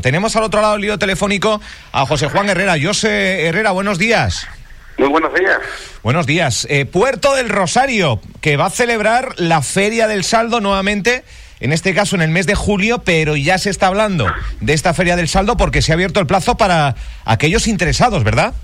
Tenemos al otro lado el lío telefónico a José Juan Herrera. José Herrera, buenos días. Muy buenos días. Buenos días. Eh, Puerto del Rosario, que va a celebrar la Feria del Saldo nuevamente, en este caso en el mes de julio, pero ya se está hablando de esta Feria del Saldo porque se ha abierto el plazo para aquellos interesados, ¿verdad?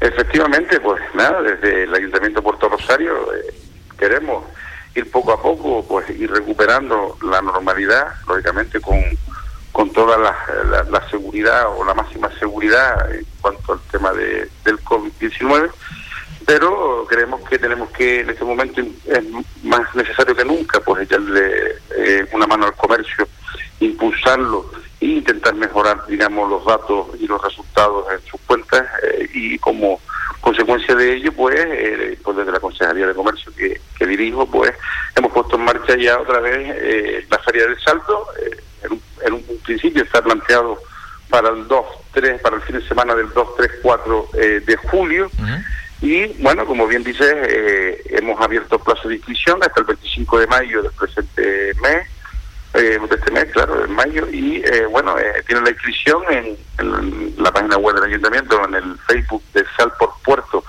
Efectivamente, pues nada, desde el Ayuntamiento de Puerto Rosario eh, queremos ir poco a poco, pues ir recuperando la normalidad, lógicamente con con toda la, seguridad o la máxima seguridad en cuanto al tema de, del COVID-19, pero creemos que tenemos que en este momento es más necesario que nunca pues echarle eh, una mano al comercio, impulsarlo e intentar mejorar, digamos, los datos y los resultados en sus cuentas eh, y como consecuencia de ello, pues, eh, pues desde la Consejería de Comercio que, que, dirijo, pues hemos puesto en marcha ya otra vez la Feria del Salto, en un principio está planteado para el 2, 3, para el fin de semana del 2, 3, 4 de julio. Y bueno, como bien dices, eh, hemos abierto plazo de inscripción hasta el 25 de mayo del presente mes, eh, de este mes, claro, en mayo. Y eh, bueno, tiene la inscripción en, la página web del ayuntamiento, en el Facebook de Sal por Puerto,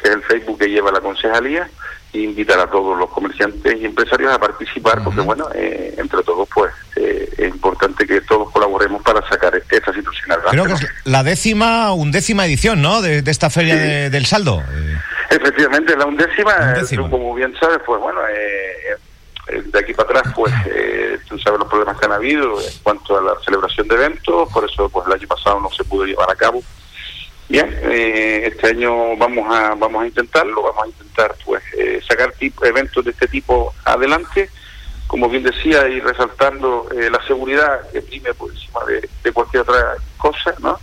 que es el Facebook que lleva la concejalía invitar a todos los comerciantes y empresarios a participar, porque bueno, eh, entre todos pues eh, es importante que todos colaboremos para sacar esta situación adelante. Creo que es la décima, undécima edición, ¿no?, de, esta Feria del Saldo. Efectivamente, la undécima, como bien sabes, pues bueno, eh, de aquí para atrás, pues tú sabes los problemas que han habido en cuanto a la celebración de eventos, por eso pues el año pasado no se pudo llevar a cabo Bien, eh, este año vamos a vamos a intentarlo, vamos a intentar pues eh, sacar tipo, eventos de este tipo adelante, como bien decía, y resaltando eh, la seguridad que prime por encima de, cualquier otra cosa, ¿no?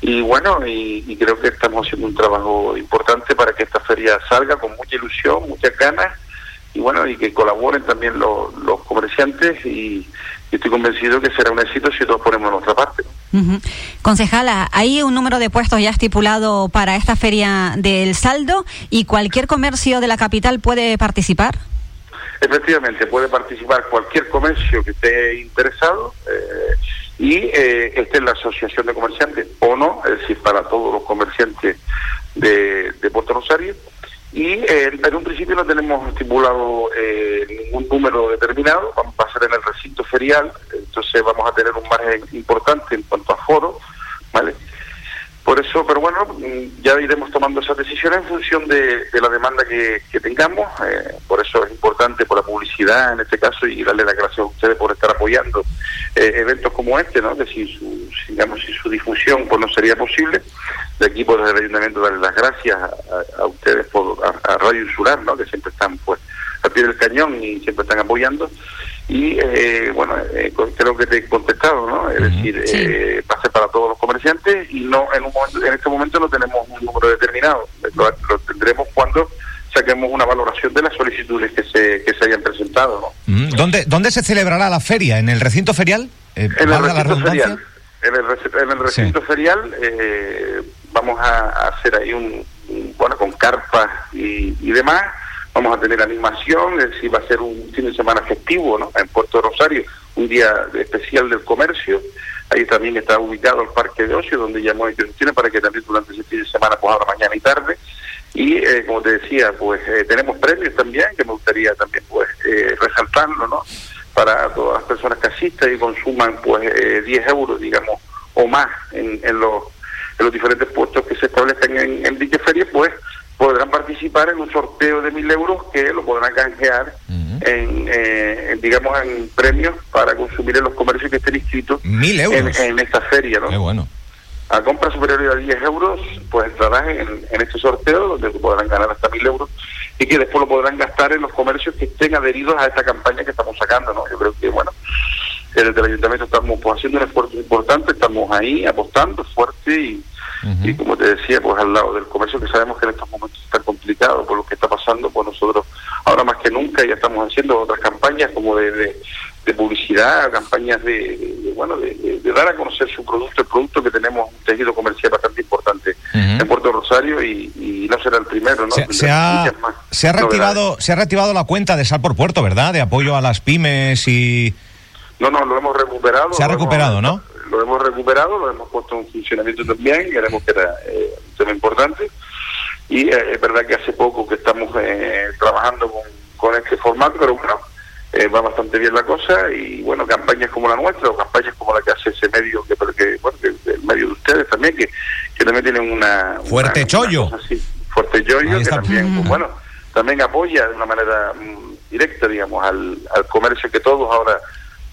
Y bueno, y, creo que estamos haciendo un trabajo importante para que esta feria salga con mucha ilusión, muchas ganas, y bueno, y que colaboren también los, los comerciantes, y, estoy convencido que será un éxito si todos ponemos nuestra parte. Concejala, ¿hay un número de puestos ya estipulado para esta feria del saldo y cualquier comercio de la capital puede participar? Efectivamente, puede participar cualquier comercio que esté interesado eh, y eh, esté en la asociación de comerciantes o no, es decir, para todos los comerciantes de, de Puerto Rosario y eh, en un principio no tenemos estipulado eh, ningún número determinado, vamos a ser en el recinto ferial, entonces vamos a tener un margen importante en cuanto a foro, ¿vale? Por eso, pero bueno, ya iremos tomando esas decisiones en función de, la demanda que, tengamos. Eh, por eso es importante, por la publicidad en este caso, y darle las gracias a ustedes por estar apoyando eh, eventos como este, ¿no? Que sin su, digamos, sin su difusión pues no sería posible. De aquí, por pues, el ayuntamiento, darle las gracias a, ustedes, por, a, Radio Insular, ¿no? Que siempre están, pues, al pie del cañón y siempre están apoyando. Y eh, bueno, eh, creo que te he contestado, ¿no? Es decir, eh, pase para todos los comerciantes y no en un momento, en este momento no tenemos un número determinado. Lo, tendremos cuando saquemos una valoración de las solicitudes que se, que se hayan presentado, ¿no? ¿Dónde, ¿Dónde se celebrará la feria? ¿En el recinto ferial? en, el recinto ferial en, el, recinto ferial vamos a, hacer ahí un, bueno, con carpas y, y demás vamos a tener animación, es decir, va a ser un fin de semana festivo, ¿no? En Puerto Rosario, un día especial del comercio. Ahí también está ubicado el parque de ocio, donde ya hemos hecho para que también durante ese fin de semana, pues ahora mañana y tarde. Y eh, como te decía, pues eh, tenemos premios también, que me gustaría también pues eh, resaltarlo, ¿no? Para todas las personas que asistan y consuman pues 10 euros, digamos, o más en, los diferentes puestos que se establezcan en, en dicha feria, pues podrán participar en un sorteo de mil euros que lo podrán canjear eh, en, digamos, en premios para consumir en los comercios que estén inscritos ¿Mil euros? En, esta feria, ¿no? Qué bueno. A compra superior a 10 euros, pues entrarán en, en este sorteo donde podrán ganar hasta mil euros y que después lo podrán gastar en los comercios que estén adheridos a esta campaña que estamos sacando, ¿no? Yo creo que, bueno, desde el ayuntamiento estamos pues, haciendo un esfuerzo importante, estamos ahí apostando fuerte y y como te decía, pues al lado del comercio que sabemos que en estos momentos está complicado por lo que está pasando, pues nosotros ahora más que nunca ya estamos haciendo otras campañas como de, de, publicidad, campañas de, bueno, de, dar a conocer su producto, el producto que tenemos un tejido comercial bastante importante en Puerto Rosario y, no será el primero, ¿no? Se, ha, se ha reactivado, se ha reactivado la cuenta de Sal por Puerto, ¿verdad? De apoyo a las pymes y no, no, lo hemos recuperado. Se ha recuperado, ¿no? Lo hemos recuperado lo hemos puesto en funcionamiento también, queremos que era eh, un tema importante. Y eh, es verdad que hace poco que estamos eh, trabajando con, con este formato, pero bueno, va bastante bien la cosa y bueno, campañas como la nuestra o campañas como la que hace ese medio, que, que bueno, el medio de ustedes también, que, que también tienen una... Fuerte chollo. fuerte chollo, que también, pues, bueno, también apoya de una manera mm, directa, digamos, al, al comercio que todos ahora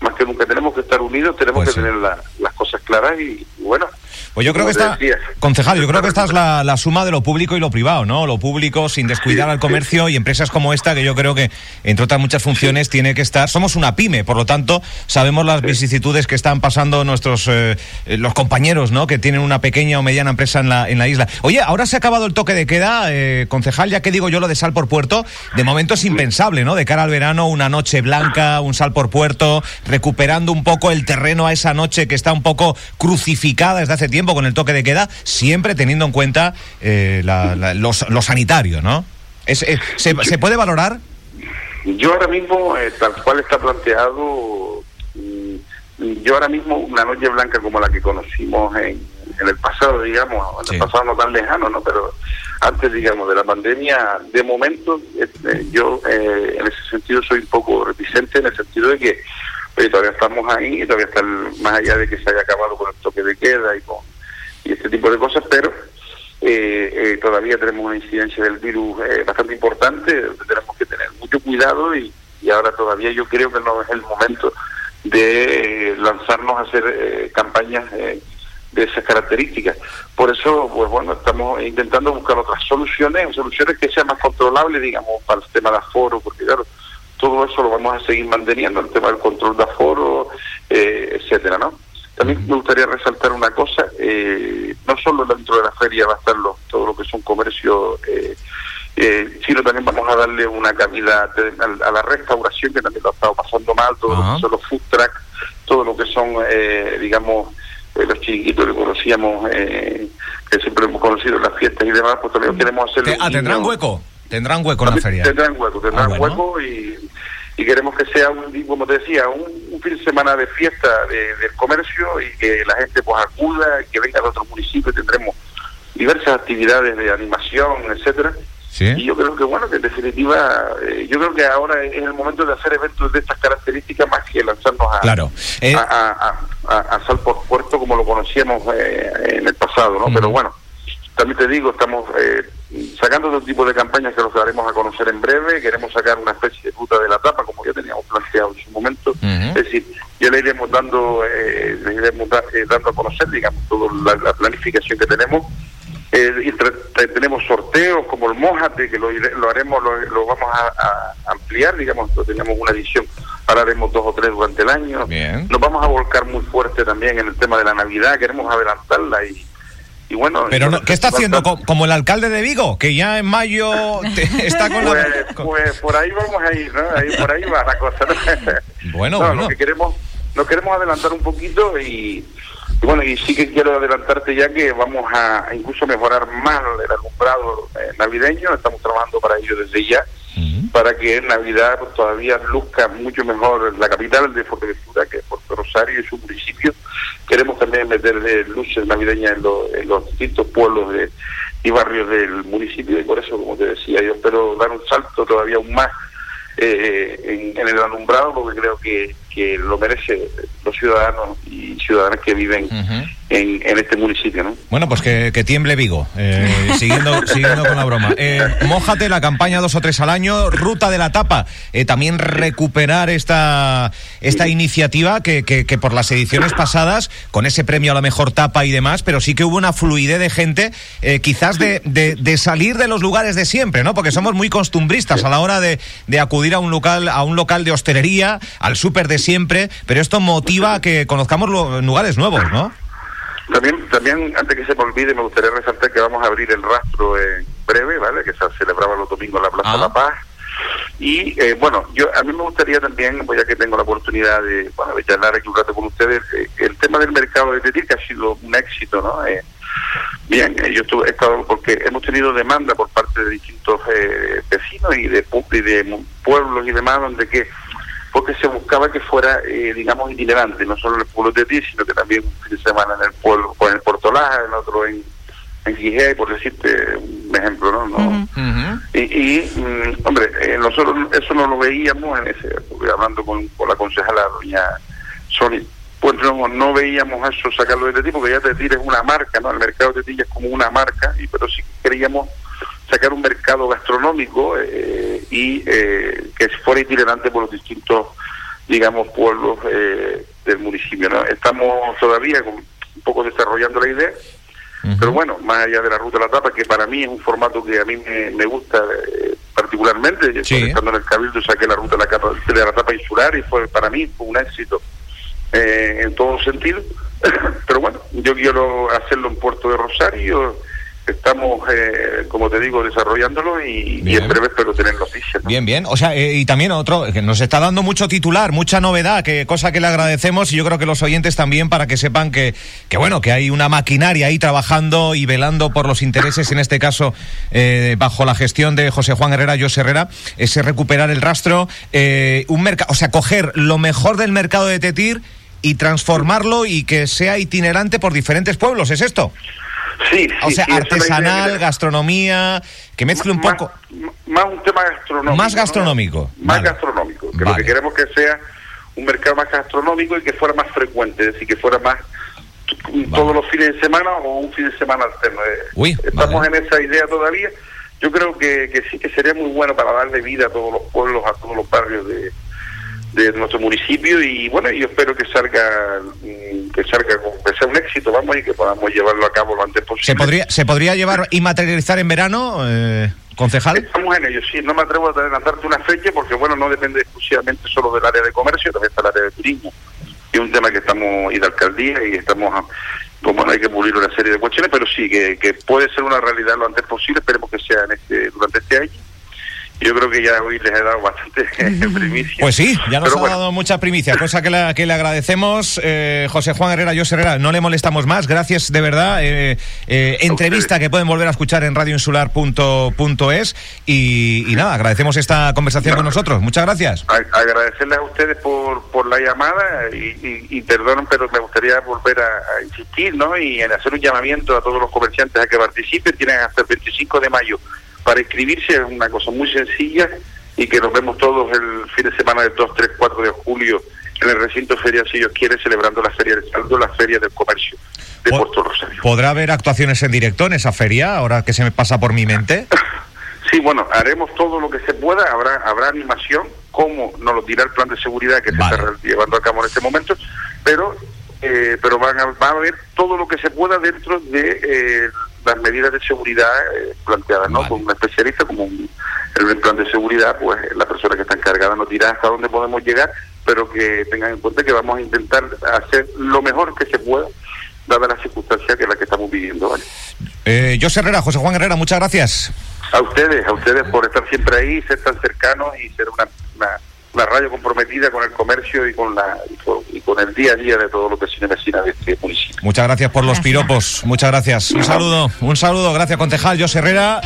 más que nunca tenemos que estar unidos, tenemos pues que tener las cosas claras y, bueno. Pues yo creo que está, concejal, yo creo que esta es la, la, suma de lo público y lo privado, ¿no? Lo público sin descuidar al comercio y empresas como esta, que yo creo que, entre otras muchas funciones, tiene que estar. Somos una pyme, por lo tanto, sabemos las vicisitudes que están pasando nuestros eh, los compañeros, ¿no? Que tienen una pequeña o mediana empresa en la, en la isla. Oye, ahora se ha acabado el toque de queda, eh, concejal, ya que digo yo lo de sal por puerto, de momento es impensable, ¿no? De cara al verano, una noche blanca, un sal por puerto recuperando un poco el terreno a esa noche que está un poco crucificada desde hace tiempo con el toque de queda, siempre teniendo en cuenta eh, lo, sanitario, ¿no? Es, eh, se, puede valorar? Yo ahora mismo, eh, tal cual está planteado, mm, yo ahora mismo una noche blanca como la que conocimos en, el pasado, digamos, en el pasado no tan lejano, ¿no? Pero antes, digamos, de la pandemia, de momento, yo en ese sentido soy un poco reticente en el sentido de que pero todavía estamos ahí, todavía está más allá de que se haya acabado con el toque de queda y con y este tipo de cosas, pero eh, eh, todavía tenemos una incidencia del virus eh, bastante importante, tenemos que tener mucho cuidado y, y, ahora todavía yo creo que no es el momento de lanzarnos a hacer campañas de esas características. Por eso, pues bueno, estamos intentando buscar otras soluciones, soluciones que sean más controlables, digamos, para el tema de aforo, porque claro, todo eso lo vamos a seguir manteniendo, el tema del control de aforo, eh, etcétera, ¿no? También me gustaría resaltar una cosa, eh, no solo dentro de la feria va a estar todo lo que es un comercio, eh, eh, sino también vamos a darle una cabida a, la restauración, que también lo ha estado pasando mal, todo lo que son los food truck, todo lo que son, digamos, los chiquitos que conocíamos, que siempre hemos conocido en las fiestas y demás, pues también queremos hacer... Ah, ¿tendrán hueco? Tendrán hueco en la feria. Tendrán hueco, tendrán ah, hueco y, queremos que sea, un como te decía, un, fin de semana de fiesta del comercio y que la gente pues acuda, que venga de otros municipios, tendremos diversas actividades de animación, etcétera. Y yo creo que, bueno, que en definitiva, eh, yo creo que ahora es el momento de hacer eventos de estas características más que lanzarnos a, claro. Eh, a, a, Sal por Puerto como lo conocíamos eh, en el pasado, ¿no? Pero bueno, también te digo, estamos eh, sacando otro tipo de campañas que los daremos a conocer en breve. Queremos sacar una especie de ruta de la tapa, como ya teníamos planteado en su momento. Es decir, ya le iremos dando, eh, le iremos eh, dando a conocer, digamos, toda la, planificación que tenemos. Eh, y tenemos sorteos como el Mojate, que lo, lo haremos, lo, vamos a, ampliar, digamos, tenemos una edición, ahora haremos dos o tres durante el año. Nos vamos a volcar muy fuerte también en el tema de la Navidad, queremos adelantarla y bueno, pero ¿qué está haciendo como el alcalde de Vigo, que ya en mayo está con pues, Pues por ahí vamos a ir, ¿no? Ahí, por ahí va la cosa. bueno, bueno. Lo que queremos, nos queremos adelantar un poquito y, bueno, y sí que quiero adelantarte ya que vamos a incluso mejorar más el alumbrado eh, navideño, estamos trabajando para ello desde ya para que en Navidad pues, todavía luzca mucho mejor la capital de Fuerteventura, que es Puerto Rosario y su municipio. Queremos también meter luces navideñas en, los distintos pueblos y barrios del municipio y por eso, como te decía, yo espero dar un salto todavía aún más eh, en, el alumbrado porque creo que, que lo merece los ciudadanos y ciudadanas que viven en, en, este municipio. ¿no? Bueno, pues que, tiemble Vigo, eh, siguiendo, siguiendo con la broma. Eh, mójate la campaña dos o tres al año, ruta de la tapa. Eh, también recuperar esta, esta iniciativa que, que, por las ediciones pasadas, con ese premio a la mejor tapa y demás, pero sí que hubo una fluidez de gente, eh, quizás de, de, salir de los lugares de siempre, ¿no? Porque somos muy costumbristas a la hora de, de acudir a un local, a un local de hostelería, al súper de siempre, pero esto motiva a que conozcamos lugares nuevos, ¿no? También, también, antes que se me olvide, me gustaría resaltar que vamos a abrir el rastro en breve, ¿vale? Que se celebraba los domingos en la Plaza de La ah. Paz. Y eh, bueno, yo a mí me gustaría también, pues ya que tengo la oportunidad de, bueno, de charlar aquí un rato con ustedes, eh, el tema del mercado de Tetir, que ha sido un éxito, ¿no? Eh, bien, yo estuve, he estado, porque hemos tenido demanda por parte de distintos vecinos y de, y de pueblos y demás, donde que porque se buscaba que fuera, eh, digamos, itinerante, no solo en el pueblo de Ti, sino que también un fin de semana en el pueblo, en el Portolaja, en otro en, en Gijé, por decirte un ejemplo, ¿no? no Y, y mm, hombre, eh, nosotros eso no lo veíamos en ese, hablando con, con la concejala doña Sony, pues no, no veíamos eso sacarlo de Tetí, porque ya Tetí es una marca, ¿no? El mercado de Tetí es como una marca, y pero sí queríamos sacar un mercado gastronómico eh, y eh, que fuera itinerante por los distintos, digamos, pueblos eh, del municipio. ¿no? Estamos todavía un poco desarrollando la idea, pero bueno, más allá de la ruta de la tapa, que para mí es un formato que a mí me, gusta particularmente, sí. estando en el Cabildo saqué la ruta de la, capa, de la tapa insular y fue para mí fue un éxito en todo sentido. pero bueno, yo quiero hacerlo en Puerto de Rosario estamos, eh, como te digo, desarrollándolo y, y en breve espero tener noticias. Bien, bien. O sea, eh, y también otro, que nos está dando mucho titular, mucha novedad, que cosa que le agradecemos y yo creo que los oyentes también para que sepan que, que bueno, que hay una maquinaria ahí trabajando y velando por los intereses, en este caso, eh, bajo la gestión de José Juan Herrera, José Herrera, es recuperar el rastro, un mercado, o sea, coger lo mejor del mercado de Tetir y transformarlo y que sea itinerante por diferentes pueblos, ¿es esto? Sí, o sea, artesanal, gastronomía, que mezcle un poco. Más un tema gastronómico. Más gastronómico. Más gastronómico. Que lo que queremos que sea un mercado más gastronómico y que fuera más frecuente, es decir, que fuera más todos los fines de semana o un fin de semana alterno. Uy, Estamos en esa idea todavía. Yo creo que, que sí que sería muy bueno para darle vida a todos los pueblos, a todos los barrios de, de nuestro municipio y bueno yo espero que salga mm, que salga que sea un éxito vamos y que podamos llevarlo a cabo lo antes posible. se podría se podría llevar y materializar en verano eh, concejal estamos en ello sí no me atrevo a adelantarte una fecha porque bueno no depende exclusivamente solo del área de comercio también está el área de turismo. Y un tema que estamos y de alcaldía y estamos como hay que pulir una serie de cuestiones pero sí que, que puede ser una realidad lo antes posible esperemos que sea en este durante este año yo creo que ya hoy les he dado bastante primicia. Pues sí, ya nos ha dado muchas primicias, cosa que, la, que le agradecemos. Eh, José Juan Herrera, José Herrera, no le molestamos más. Gracias de verdad. Eh, eh, entrevista que pueden volver a escuchar en radioinsular.es y, y nada, agradecemos esta conversación con nosotros. Muchas gracias. agradecerles a ustedes por, por la llamada y, y, perdonen, pero me gustaría volver a, insistir ¿no? y en hacer un llamamiento a todos los comerciantes a que participen. Tienen hasta el 25 de mayo para inscribirse es una cosa muy sencilla y que nos vemos todos el fin de semana del 2, 3, 4 de julio en el recinto feria, si Dios quiere, celebrando la Feria del Saldo, la Feria del Comercio de Puerto Rosario. ¿Podrá haber actuaciones en directo en esa feria, ahora que se me pasa por mi mente? Sí, bueno, haremos todo lo que se pueda, habrá habrá animación, como nos lo dirá el plan de seguridad que se está llevando a cabo en este momento, pero eh, pero van a, va a haber todo lo que se pueda dentro de eh, las medidas de seguridad eh, planteadas, ¿no? Con un especialista como un, el plan de seguridad, pues la persona que está encargada nos dirá hasta dónde podemos llegar, pero que tengan en cuenta que vamos a intentar hacer lo mejor que se pueda, dada la circunstancia que es la que estamos viviendo, ¿vale? Eh, José Herrera, José Juan Herrera, muchas gracias. A ustedes, a ustedes por estar siempre ahí, ser tan cercanos y ser una, una, radio comprometida con el comercio y con la y con, el día a día de todo lo que se vecina de este municipio. Muchas gracias por los piropos, muchas gracias. Un saludo, un saludo, gracias concejal José Herrera.